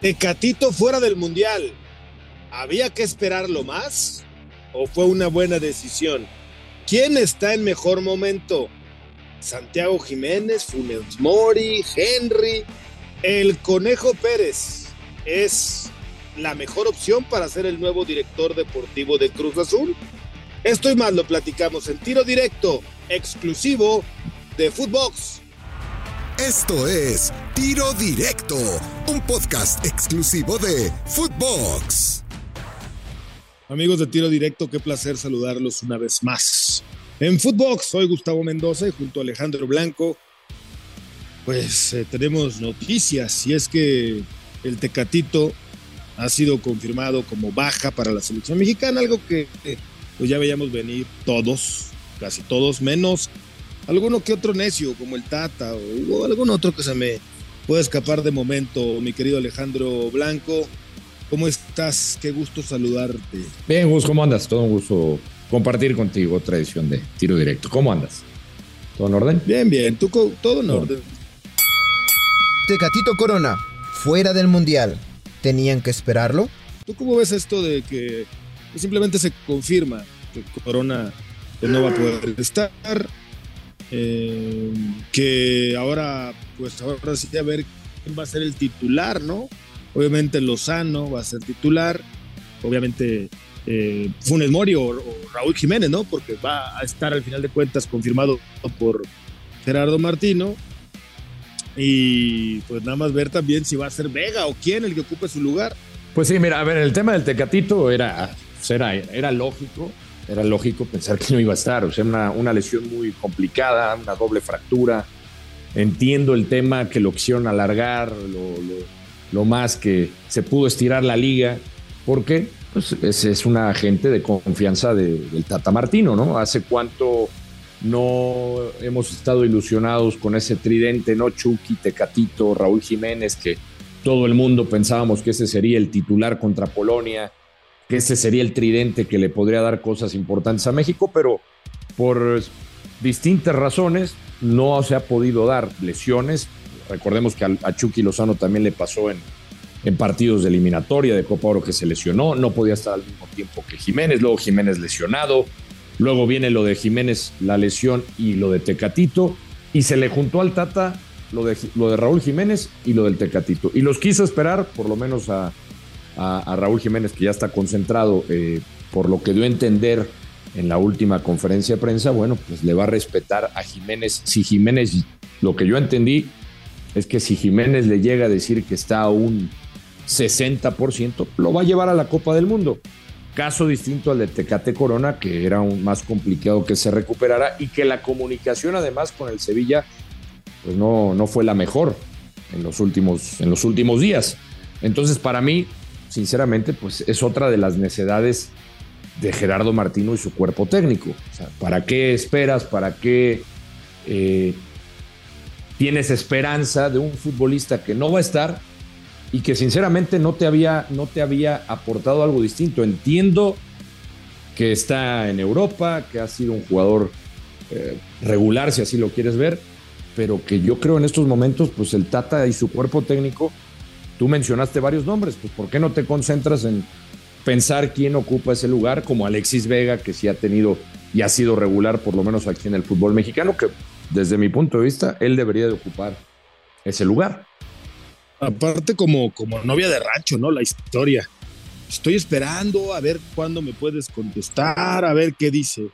Tecatito fuera del Mundial. ¿Había que esperarlo más? ¿O fue una buena decisión? ¿Quién está en mejor momento? Santiago Jiménez, Funes Mori, Henry, el Conejo Pérez es la mejor opción para ser el nuevo director deportivo de Cruz Azul. Esto y más lo platicamos en tiro directo, exclusivo de Footbox. Esto es Tiro Directo, un podcast exclusivo de Footbox. Amigos de Tiro Directo, qué placer saludarlos una vez más. En Footbox, soy Gustavo Mendoza y junto a Alejandro Blanco, pues eh, tenemos noticias y es que el Tecatito ha sido confirmado como baja para la selección mexicana, algo que eh, pues ya veíamos venir todos, casi todos, menos alguno que otro necio como el Tata o, algún otro que se me puede escapar de momento, mi querido Alejandro Blanco. ¿Cómo estás? Qué gusto saludarte. Bien, Gus, ¿cómo andas? Todo un gusto compartir contigo otra edición de Tiro Directo. ¿Cómo andas? ¿Todo en orden? Bien, bien, tú todo en orden. Tecatito Corona, fuera del Mundial. ¿Tenían que esperarlo? ¿Tú cómo ves esto de que simplemente se confirma que Corona no va a poder estar? Eh, que ahora, pues ahora sí a ver quién va a ser el titular, ¿no? Obviamente Lozano va a ser titular, obviamente eh, Funes Mori o, Raúl Jiménez, ¿no? Porque va a estar al final de cuentas confirmado por Gerardo Martino. Y pues nada más ver también si va a ser Vega o quién el que ocupe su lugar. Pues sí, mira, a ver, el tema del Tecatito era, era, era lógico era lógico pensar que no iba a estar. O sea, una, una lesión muy complicada, una doble fractura. Entiendo el tema que lo quisieron alargar lo, más que se pudo estirar la liga, porque pues, es, es una agente de confianza del Tata Martino, ¿no? Hace cuánto no hemos estado ilusionados con ese tridente, ¿no? Chucky, Tecatito, Raúl Jiménez, que todo el mundo pensábamos que ese sería el titular contra Polonia que ese sería el tridente que le podría dar cosas importantes a México, pero por distintas razones no se ha podido dar lesiones. Recordemos que a Chucky Lozano también le pasó en, en partidos de eliminatoria de Copa Oro que se lesionó, no podía estar al mismo tiempo que Jiménez, luego Jiménez lesionado, luego viene lo de Jiménez, la lesión y lo de Tecatito, y se le juntó al Tata lo de, lo de Raúl Jiménez y lo del Tecatito, y los quiso esperar por lo menos a, a, Raúl Jiménez, que ya está concentrado, eh, por lo que dio a entender en la última conferencia de prensa, bueno, pues le va a respetar a Jiménez. Si Jiménez, lo que yo entendí es que si Jiménez le llega a decir que está a un 60%, lo va a llevar a la Copa del Mundo. Caso distinto al de Tecate Corona, que era un más complicado que se recuperara y que la comunicación además con el Sevilla pues no, no fue la mejor en los, últimos, en los últimos días. Entonces, para mí, sinceramente, pues es otra de las necedades de Gerardo Martino y su cuerpo técnico. ¿Para qué esperas? ¿Para qué eh, tienes esperanza de un futbolista que no va a estar y que sinceramente no te había, no te había aportado algo distinto? Entiendo que está en Europa, que ha sido un jugador eh, regular, si así lo quieres ver, pero que yo creo en estos momentos, pues el Tata y su cuerpo técnico Tú mencionaste varios nombres, pues ¿por qué no te concentras en pensar quién ocupa ese lugar, como Alexis Vega, que sí ha tenido y ha sido regular, por lo menos aquí en el fútbol mexicano, que desde mi punto de vista, él debería de ocupar ese lugar. Aparte como, como novia de rancho, ¿no? La historia. Estoy esperando a ver cuándo me puedes contestar, a ver qué dice,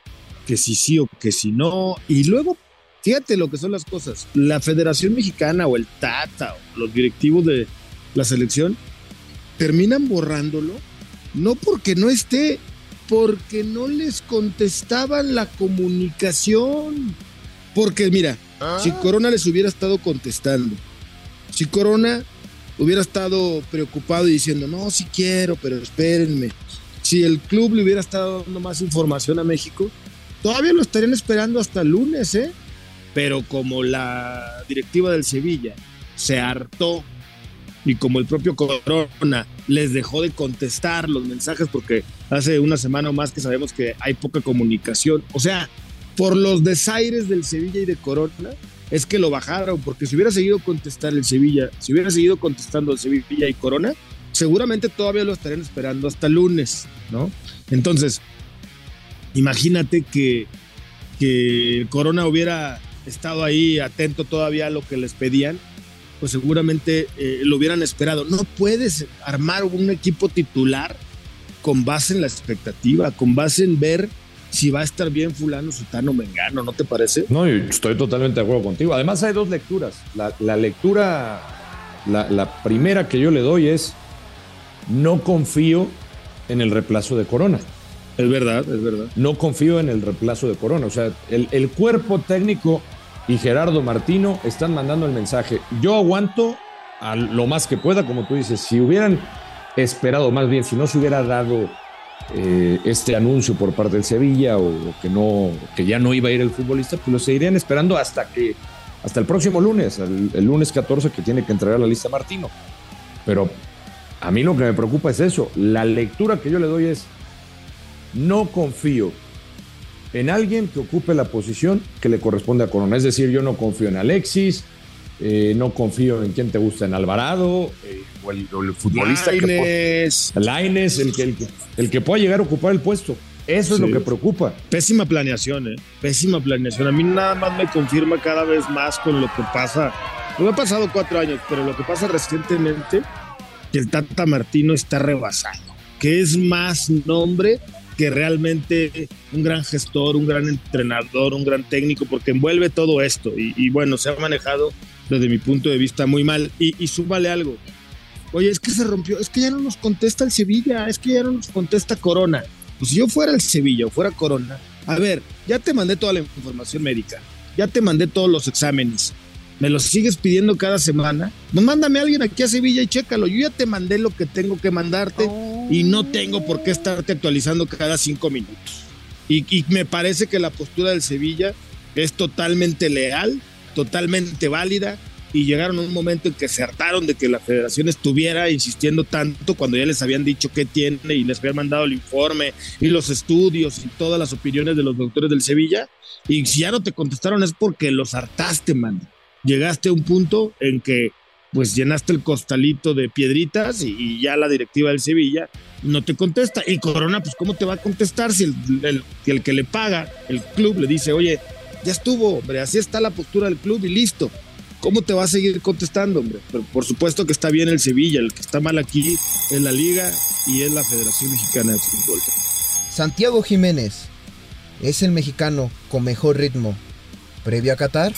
que si sí o que si no. Y luego, fíjate lo que son las cosas. La Federación Mexicana o el Tata o los directivos de, la selección, terminan borrándolo, no porque no esté, porque no les contestaban la comunicación. Porque mira, si ah. Corona les hubiera estado contestando, si Corona hubiera estado preocupado y diciendo, no, si quiero, pero espérenme, si el club le hubiera estado dando más información a México, todavía lo estarían esperando hasta el lunes, ¿eh? Pero como la directiva del Sevilla se hartó y como el propio Corona les dejó de contestar los mensajes porque hace una semana o más que sabemos que hay poca comunicación, o sea, por los desaires del Sevilla y de Corona, es que lo bajaron, porque si hubiera seguido contestar el Sevilla, si hubiera seguido contestando el Sevilla y Corona, seguramente todavía lo estarían esperando hasta lunes, ¿no? Entonces, imagínate que, que Corona hubiera estado ahí atento todavía a lo que les pedían, pues seguramente eh, lo hubieran esperado. No puedes armar un equipo titular con base en la expectativa, con base en ver si va a estar bien fulano, sutano, mengano, ¿no te parece? No, estoy totalmente de acuerdo contigo. Además hay dos lecturas. La, lectura, la, la, primera que yo le doy es, no confío en el reemplazo de Corona. Es verdad, es verdad. No confío en el reemplazo de Corona. O sea, el, el cuerpo técnico y Gerardo Martino están mandando el mensaje. Yo aguanto a lo más que pueda, como tú dices. Si hubieran esperado, más bien, si no se hubiera dado eh, este anuncio por parte del Sevilla o, que no, que ya no iba a ir el futbolista, pues lo seguirían esperando hasta que, hasta el próximo lunes, el, el lunes 14 que tiene que entregar la lista Martino. Pero a mí lo que me preocupa es eso. La lectura que yo le doy es, no confío en alguien que ocupe la posición que le corresponde a Corona. Es decir, yo no confío en Alexis, eh, no confío en quien te gusta, en Alvarado, eh, o, el, futbolista que el que, el, que, el que pueda llegar a ocupar el puesto. Eso es lo que preocupa. Pésima planeación, ¿eh? Pésima planeación. A mí nada más me confirma cada vez más con lo que pasa. No ha pasado cuatro años, pero lo que pasa recientemente, que el Tata Martino está rebasado. Que es más nombre que realmente un gran gestor, un gran entrenador, un gran técnico, porque envuelve todo esto. Y, bueno, se ha manejado desde mi punto de vista muy mal. Y, y algo. Oye, es que se rompió, es que ya no nos contesta el Sevilla, es que ya no nos contesta Corona. Pues si yo fuera el Sevilla o fuera Corona, a ver, ya te mandé toda la información médica, ya te mandé todos los exámenes, me los sigues pidiendo cada semana, pues mándame a alguien aquí a Sevilla y chécalo. Yo ya te mandé lo que tengo que mandarte y no tengo por qué estarte actualizando cada cinco minutos. Y, me parece que la postura del Sevilla es totalmente leal, totalmente válida. Y llegaron a un momento en que se hartaron de que la federación estuviera insistiendo tanto cuando ya les habían dicho qué tiene y les habían mandado el informe y los estudios y todas las opiniones de los doctores del Sevilla. Y si ya no te contestaron es porque los hartaste, man llegaste a un punto en que pues llenaste el costalito de piedritas y, ya la directiva del Sevilla no te contesta. Y Corona, pues ¿cómo te va a contestar si el, el, que le paga, el club, le dice, oye, ya estuvo, hombre, así está la postura del club y listo. ¿Cómo te va a seguir contestando, hombre? Pero por supuesto que está bien el Sevilla, el que está mal aquí es la liga y es la Federación Mexicana de Fútbol. Santiago Jiménez es el mexicano con mejor ritmo. ¿Previo a Qatar?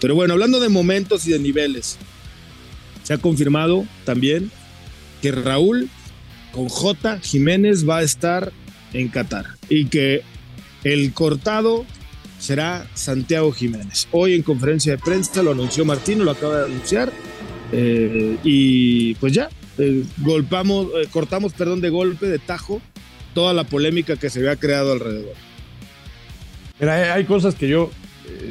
Pero bueno, hablando de momentos y de niveles, se ha confirmado también que Raúl con J. Jiménez va a estar en Qatar y que el cortado será Santiago Jiménez. Hoy en conferencia de prensa lo anunció Martino, lo acaba de anunciar eh, y pues ya, eh, golpamos, eh, cortamos perdón, de golpe, de tajo, toda la polémica que se había creado alrededor. Mira, hay cosas que yo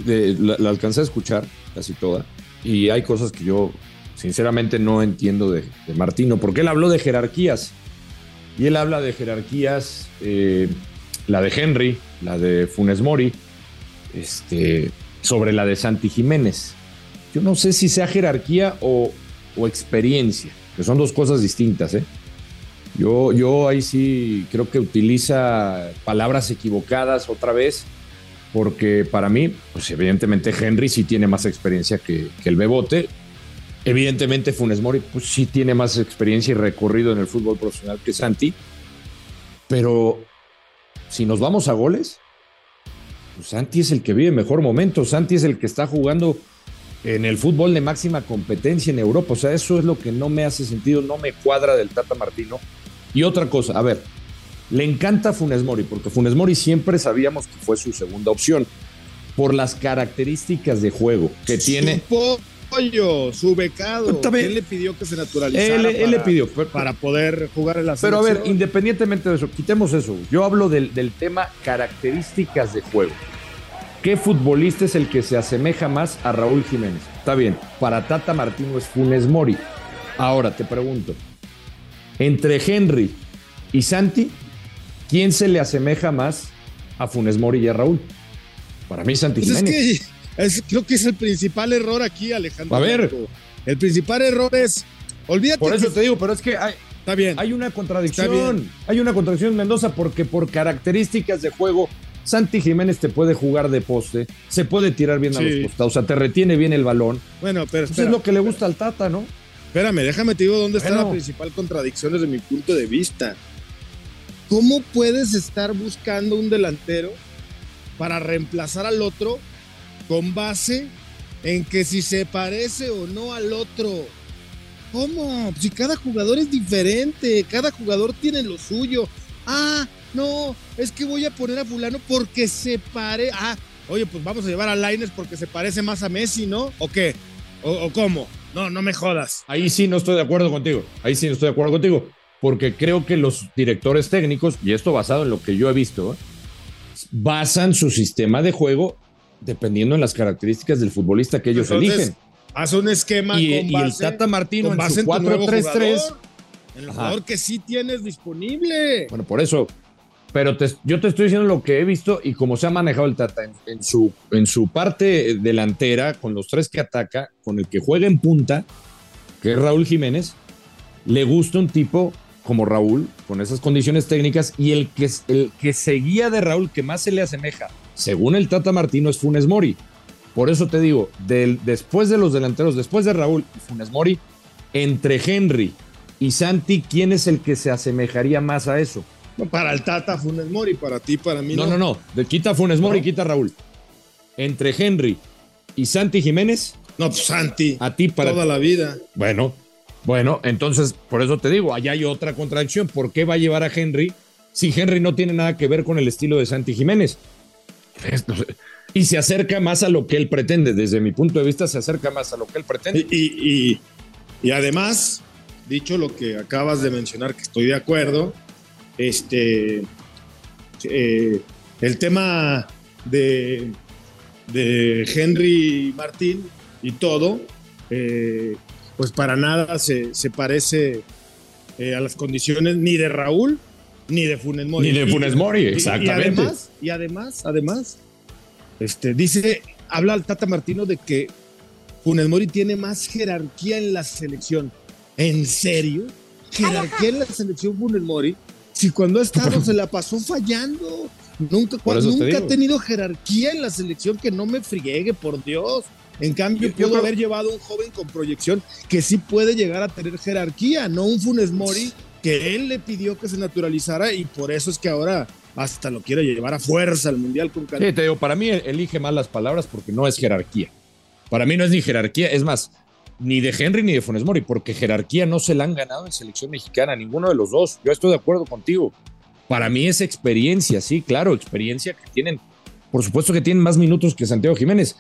la, alcancé a escuchar casi toda y hay cosas que yo sinceramente no entiendo de, Martino, porque él habló de jerarquías y él habla de jerarquías, eh, la de Henry, la de Funes Mori, este, sobre la de Santi Jiménez. Yo no sé si sea jerarquía o, experiencia, que son dos cosas distintas. ¿eh? Yo, yo ahí sí creo que utiliza palabras equivocadas otra vez porque para mí, pues evidentemente Henry sí tiene más experiencia que, el Bebote. Evidentemente Funes Mori, pues sí tiene más experiencia y recorrido en el fútbol profesional que Santi. Pero si nos vamos a goles, pues Santi es el que vive mejor momento. Santi es el que está jugando en el fútbol de máxima competencia en Europa. O sea, eso es lo que no me hace sentido, no me cuadra del Tata Martino. Y otra cosa, a ver, le encanta Funes Mori, porque Funes Mori siempre sabíamos que fue su segunda opción, por las características de juego que tiene. Su pollo, su becado. Él le pidió que se naturalizara. Él, le pidió. Para poder jugar en la Pero a ver, independientemente de eso, quitemos eso. Yo hablo del, del tema características de juego. ¿Qué futbolista es el que se asemeja más a Raúl Jiménez? Está bien, para Tata Martino es Funes Mori. Ahora te pregunto, entre Henry y Santi, ¿quién se le asemeja más a Funes Mori y a Raúl? Para mí, Santi Pues es Jiménez. que es- creo que es el principal error aquí, Alejandro. A ver. El principal error es, olvídate. Por eso que- te digo, pero es que hay, está bien. hay una contradicción. Hay una contradicción en Mendoza porque por características de juego, Santi Jiménez te puede jugar de poste, se puede tirar bien a los costados, o sea, te retiene bien el balón. Bueno, pero Eso es lo que le gusta al Tata, ¿no? espérame, déjame te digo dónde está la principal contradicción desde mi punto de vista. ¿Cómo puedes estar buscando un delantero para reemplazar al otro con base en que si se parece o no al otro? ¿Cómo? Si cada jugador es diferente, cada jugador tiene lo suyo. Ah, no, es que voy a poner a fulano porque se pare. Ah, oye, pues vamos a llevar a Laines porque se parece más a Messi, ¿no? ¿O qué? ¿O, o cómo? No, no me jodas. Ahí sí no estoy de acuerdo contigo. Ahí sí no estoy de acuerdo contigo. Porque creo que los directores técnicos, y esto basado en lo que yo he visto, basan su sistema de juego dependiendo en las características del futbolista que ellos Entonces, eligen. Haz un esquema Y, con y el Tata Martino con en su en tu nuevo 4-3-3. jugador, En el Ajá. jugador que sí tienes disponible. Bueno, por eso. Pero te- yo te estoy diciendo lo que he visto y cómo se ha manejado el Tata en, en su, en su parte delantera, con los tres que ataca, con el que juega en punta, que es Raúl Jiménez. Le gusta un tipo como Raúl, con esas condiciones técnicas, y el que, el que seguía de Raúl, que más se le asemeja, según el Tata Martino, es Funes Mori. Por eso te digo, del- después de los delanteros, después de Raúl y Funes Mori, entre Henry y Santi, ¿quién es el que se asemejaría más a eso? No, para el Tata Funes Mori, para ti, para mí No, no. no, no. De quita Funes Mori, ¿No? quita Raúl. Entre Henry y Santi Jiménez, No, pues Santi, a ti para. toda la vida. Bueno, bueno, entonces por eso te digo, allá hay otra contradicción. ¿Por qué va a llevar a Henry si Henry no tiene nada que ver con el estilo de Santi Jiménez? Y se acerca más a lo que él pretende. Desde mi punto de vista, se acerca más a lo que él pretende. Y, y, y- y además, dicho lo que acabas de mencionar, que estoy de acuerdo, este, eh, el tema de, de Henry Martín y todo, eh, pues para nada se, se parece eh, a las condiciones ni de Raúl ni de Funes Mori. Ni de Funes Mori, y- exactamente. Y, además, y además, además, este, dice, habla el Tata Martino de que Funes Mori tiene más jerarquía en la selección. ¿En serio? ¿Jerarquía en la selección Funes Mori? Si cuando ha estado se la pasó fallando. Nunca, nunca ha tenido jerarquía en la selección que no me friegue, por Dios. En cambio, Yo- yo pudo creo- haber llevado a un joven con proyección que sí puede llegar a tener jerarquía, no un Funes Mori que él le pidió que se naturalizara y por eso es que ahora hasta lo quiere llevar a fuerza al Mundial con Canadá. Sí, te digo, para mí elige mal las palabras porque no es jerarquía. Para mí no es ni jerarquía, es más, ni de Henry ni de Funes Mori, porque jerarquía no se la han ganado en selección mexicana, ninguno de los dos. Yo estoy de acuerdo contigo. Para mí es experiencia, sí, claro, experiencia que tienen. Por supuesto que tienen más minutos que Santiago Jiménez,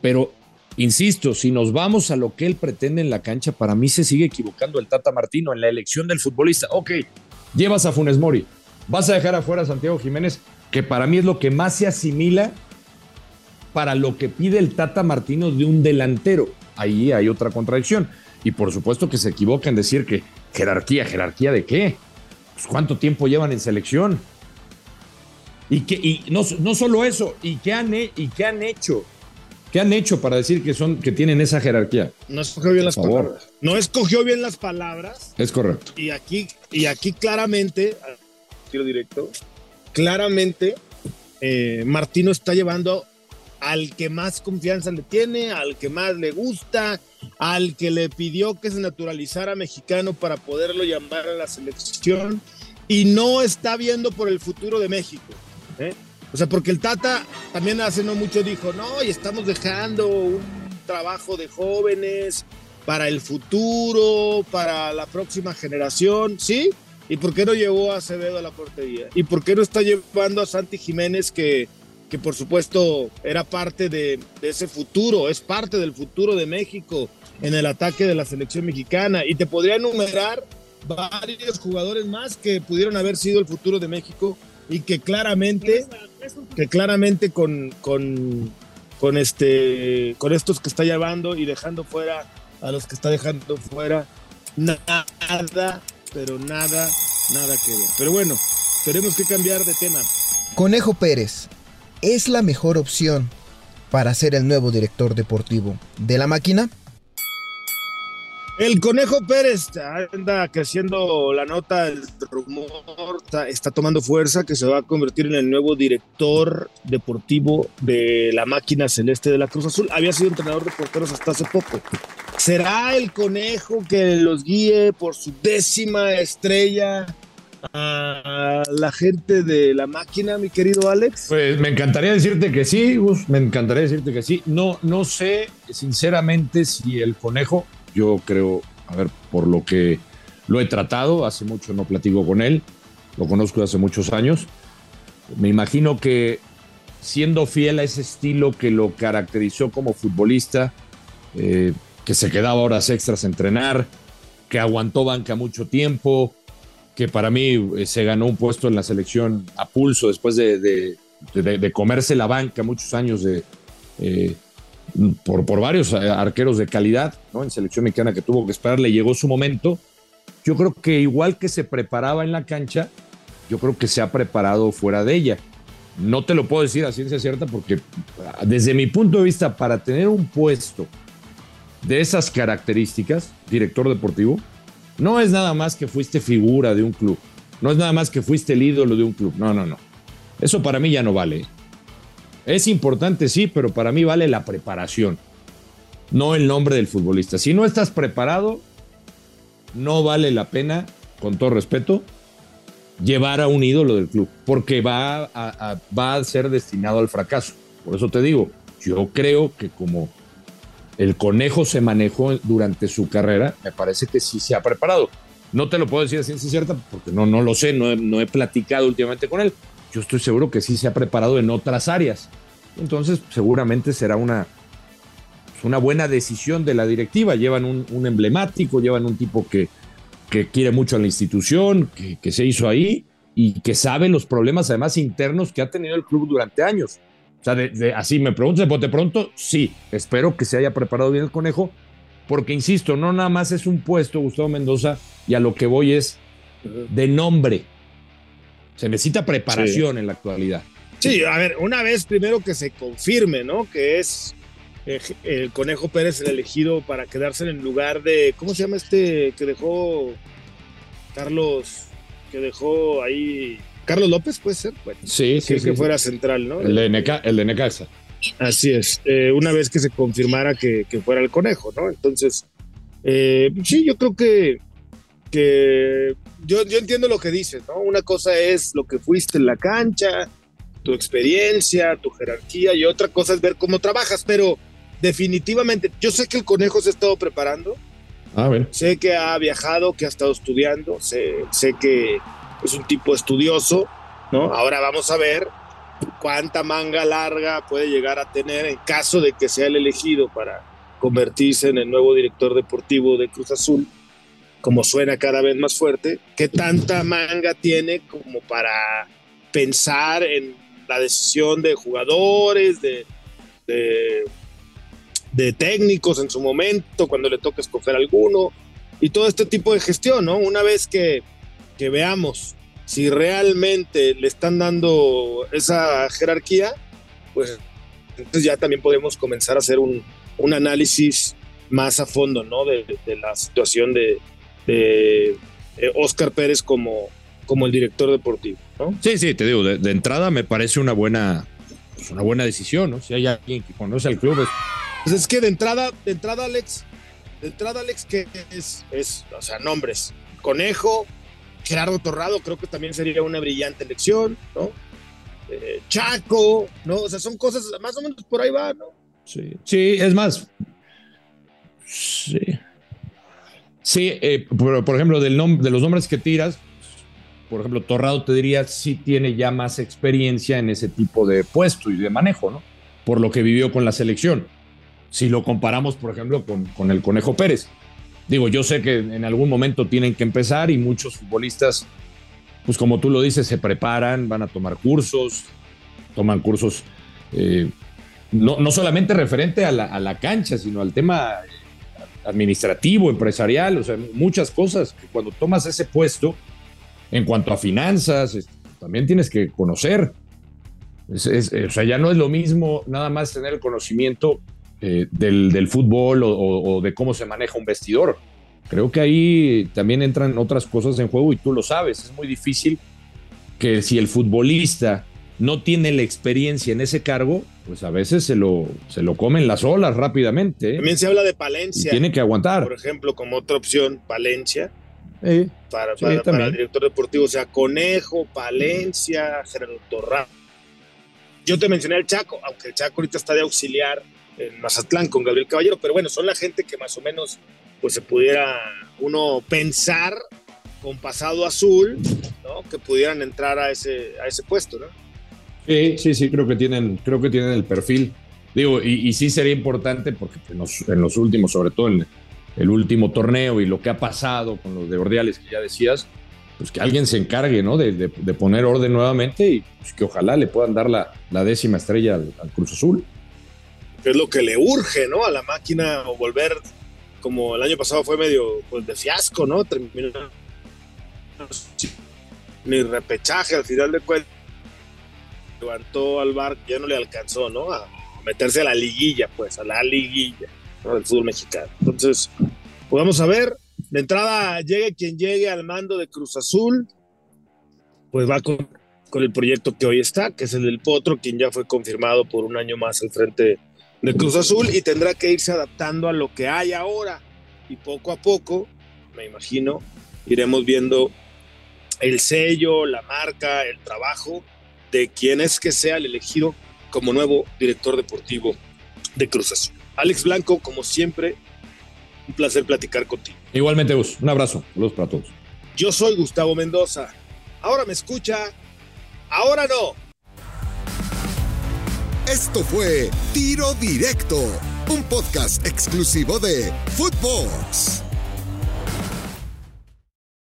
pero insisto, si nos vamos a lo que él pretende en la cancha, para mí se sigue equivocando el Tata Martino en la elección del futbolista. Ok, llevas a Funes Mori, vas a dejar afuera a Santiago Jiménez, que para mí es lo que más se asimila para lo que pide el Tata Martino de un delantero. Ahí hay otra contradicción. Y por supuesto que se equivoca en decir que jerarquía, jerarquía de qué? Pues cuánto tiempo llevan en selección. Y, que, y no, no solo eso, ¿y qué, han, ¿y qué han hecho? ¿Qué han hecho para decir que, son, que tienen esa jerarquía? No escogió bien las favor. palabras. No escogió bien las palabras Es correcto. y aquí, y aquí claramente, tiro directo, claramente eh, Martino está llevando al que más confianza le tiene, al que más le gusta, al que le pidió que se naturalizara mexicano para poderlo llamar a la selección y no está viendo por el futuro de México. ¿eh? O sea, porque el Tata también hace no mucho dijo, no, y estamos dejando un trabajo de jóvenes para el futuro, para la próxima generación, ¿sí? ¿Y por qué no llevó a Acevedo a la portería? ¿Y por qué no está llevando a Santi Jiménez que, que por supuesto era parte de, de ese futuro, es parte del futuro de México en el ataque de la selección mexicana? Y te podría enumerar varios jugadores más que pudieron haber sido el futuro de México y que claramente, que claramente con, con, este, con estos que está llevando y dejando fuera a los que está dejando fuera, nada, pero nada, nada que ver. Pero bueno, tenemos que cambiar de tema. Conejo Pérez. es la mejor opción para ser el nuevo director deportivo de la máquina? El Conejo Pérez anda creciendo la nota, el rumor está, tomando fuerza que se va a convertir en el nuevo director deportivo de la máquina celeste de la Cruz Azul. Había sido entrenador de porteros hasta hace poco. ¿Será el Conejo que los guíe por su décima estrella a la gente de la máquina, mi querido Alex? Pues me encantaría decirte que sí, Gus, me encantaría decirte que sí. No, no sé sinceramente si el Conejo yo creo, a ver, por lo que lo he tratado, hace mucho no platico con él, lo conozco hace muchos años. Me imagino que siendo fiel a ese estilo que lo caracterizó como futbolista, eh, que se quedaba horas extras a entrenar, que aguantó banca mucho tiempo, que para mí eh, se ganó un puesto en la selección a pulso después de, comerse la banca muchos años de, eh, por, por varios eh, arqueros de calidad, ¿no? En selección mexicana que tuvo que esperar, le llegó su momento. Yo creo que igual que se preparaba en la cancha, yo creo que se ha preparado fuera de ella. No te lo puedo decir a ciencia cierta porque desde mi punto de vista, para tener un puesto de esas características, director deportivo, no es nada más que fuiste figura de un club, no es nada más que fuiste el ídolo de un club, no, no, no. Eso para mí ya no vale. Es importante, sí, pero para mí vale la preparación, no el nombre del futbolista. Si no estás preparado, no vale la pena, con todo respeto, llevar a un ídolo del club, porque va a, va a ser destinado al fracaso. Por eso te digo, yo creo que como el conejo se manejó durante su carrera, me parece que sí se ha preparado. No te lo puedo decir a ciencia cierta porque no, no lo sé, no no he platicado últimamente con él, yo estoy seguro que sí se ha preparado en otras áreas. Entonces, seguramente será una, una buena decisión de la directiva. Llevan un, emblemático, llevan un tipo que, que, quiere mucho a la institución, que, se hizo ahí y que sabe los problemas además internos que ha tenido el club durante años. O sea, así me pregunto de pronto, sí, espero que se haya preparado bien el conejo, porque insisto, no nada más es un puesto, Gustavo Mendoza, y a lo que voy es de nombre. Se necesita preparación en la actualidad. Sí, a ver, una vez primero que se confirme, ¿no? Que es eh, el Conejo Pérez el elegido para quedarse en el lugar de, ¿cómo se llama este que dejó Carlos, que dejó ahí, Carlos López puede ser? Bueno, sí, sí, que, fuera central, ¿no? El de, Neca, el de Necaxa. Así es, eh, una vez que se confirmara que, fuera el Conejo, ¿no? Entonces, eh, sí, yo creo que que yo, yo entiendo lo que dices, ¿no? Una cosa es lo que fuiste en la cancha, tu experiencia, tu jerarquía, y otra cosa es ver cómo trabajas, pero definitivamente, yo sé que el conejo se ha estado preparando, ah, sé que ha viajado, que ha estado estudiando, sé, sé que es un tipo estudioso, ¿no? Ahora vamos a ver cuánta manga larga puede llegar a tener en caso de que sea el elegido para convertirse en el nuevo director deportivo de Cruz Azul como suena cada vez más fuerte, ¿qué tanta manga tiene como para pensar en la decisión de jugadores, de, de, técnicos en su momento, cuando le toca escoger alguno, y todo este tipo de gestión, ¿no? Una vez que, que veamos si realmente le están dando esa jerarquía, pues entonces ya también podemos comenzar a hacer un, un análisis más a fondo, ¿no? De, de la situación de, de Oscar Pérez como, como el director deportivo. ¿no? Sí, sí, te digo, de, entrada me parece una buena, pues, una buena decisión, ¿no? Si hay alguien que conoce al club. Es... Pues es que de entrada, de entrada, Alex, de entrada, Alex, que es, es, o sea, nombres. Conejo, Gerardo Torrado, creo que también sería una brillante elección, ¿no? Eh, Chaco, ¿no? O sea, son cosas, más o menos por ahí va, ¿no? Sí, sí, es más. Sí. Sí, eh, por, ejemplo, del de los nombres que tiras, por ejemplo, Torrado te diría sí tiene ya más experiencia en ese tipo de puesto y de manejo, ¿no? Por lo que vivió con la selección. Si lo comparamos, por ejemplo, con, con el Conejo Pérez. Digo, yo sé que en algún momento tienen que empezar y muchos futbolistas, pues como tú lo dices, se preparan, van a tomar cursos, toman cursos eh, no, no, solamente referente a la, a la, cancha, sino al tema administrativo, empresarial, o sea, muchas cosas cuando tomas ese puesto, en cuanto a finanzas, también tienes que conocer. o sea, ya no es lo mismo nada más tener el conocimiento eh, del, fútbol o, de cómo se maneja un vestidor. Creo que ahí también entran otras cosas en juego y tú lo sabes. Es muy difícil que si el futbolista no tiene la experiencia en ese cargo, pues a veces se lo, se lo comen las olas rápidamente. ¿eh? También se habla de Palencia. tiene que aguantar. Por ejemplo, como otra opción, Palencia. para, para, el director deportivo, o sea, Conejo, Palencia, Gerardo Torra. Yo te mencioné al Chaco, aunque el Chaco ahorita está de auxiliar en Mazatlán con Gabriel Caballero, pero bueno, son la gente que más o menos pues se pudiera uno pensar con pasado azul, ¿no? Que pudieran entrar a ese, a ese puesto, ¿no? Sí, sí, sí, creo que tienen, creo que tienen el perfil. Digo, y, sí sería importante porque en los, en los, últimos, sobre todo en el último torneo y lo que ha pasado con los de Ordiales que ya decías, pues que alguien se encargue, ¿no? De, poner orden nuevamente y pues, que ojalá le puedan dar la, décima estrella al, Cruz Azul. Es lo que le urge, ¿no? A la máquina o volver como el año pasado fue medio pues, de fiasco, ¿no? Terminó ni repechaje al final de cuentas levantó al bar, ya no le alcanzó, ¿no? A meterse a la liguilla, pues, a la liguilla del fútbol mexicano. Entonces, pues vamos a ver. De entrada, llegue quien llegue al mando de Cruz Azul, pues va con el proyecto que hoy está, que es el del Potro, quien ya fue confirmado por un año más al frente de Cruz Azul y tendrá que irse adaptando a lo que hay ahora. Y poco a poco, me imagino, iremos viendo el sello, la marca, el trabajo de quién es que sea el elegido como nuevo director deportivo de Cruz Azul. Alex Blanco, como siempre, un placer platicar contigo. Igualmente, Gus. Un abrazo. Saludos para todos. Yo soy Gustavo Mendoza. Ahora me escucha. Ahora no. Esto fue Tiro Directo, un podcast exclusivo de Footbox.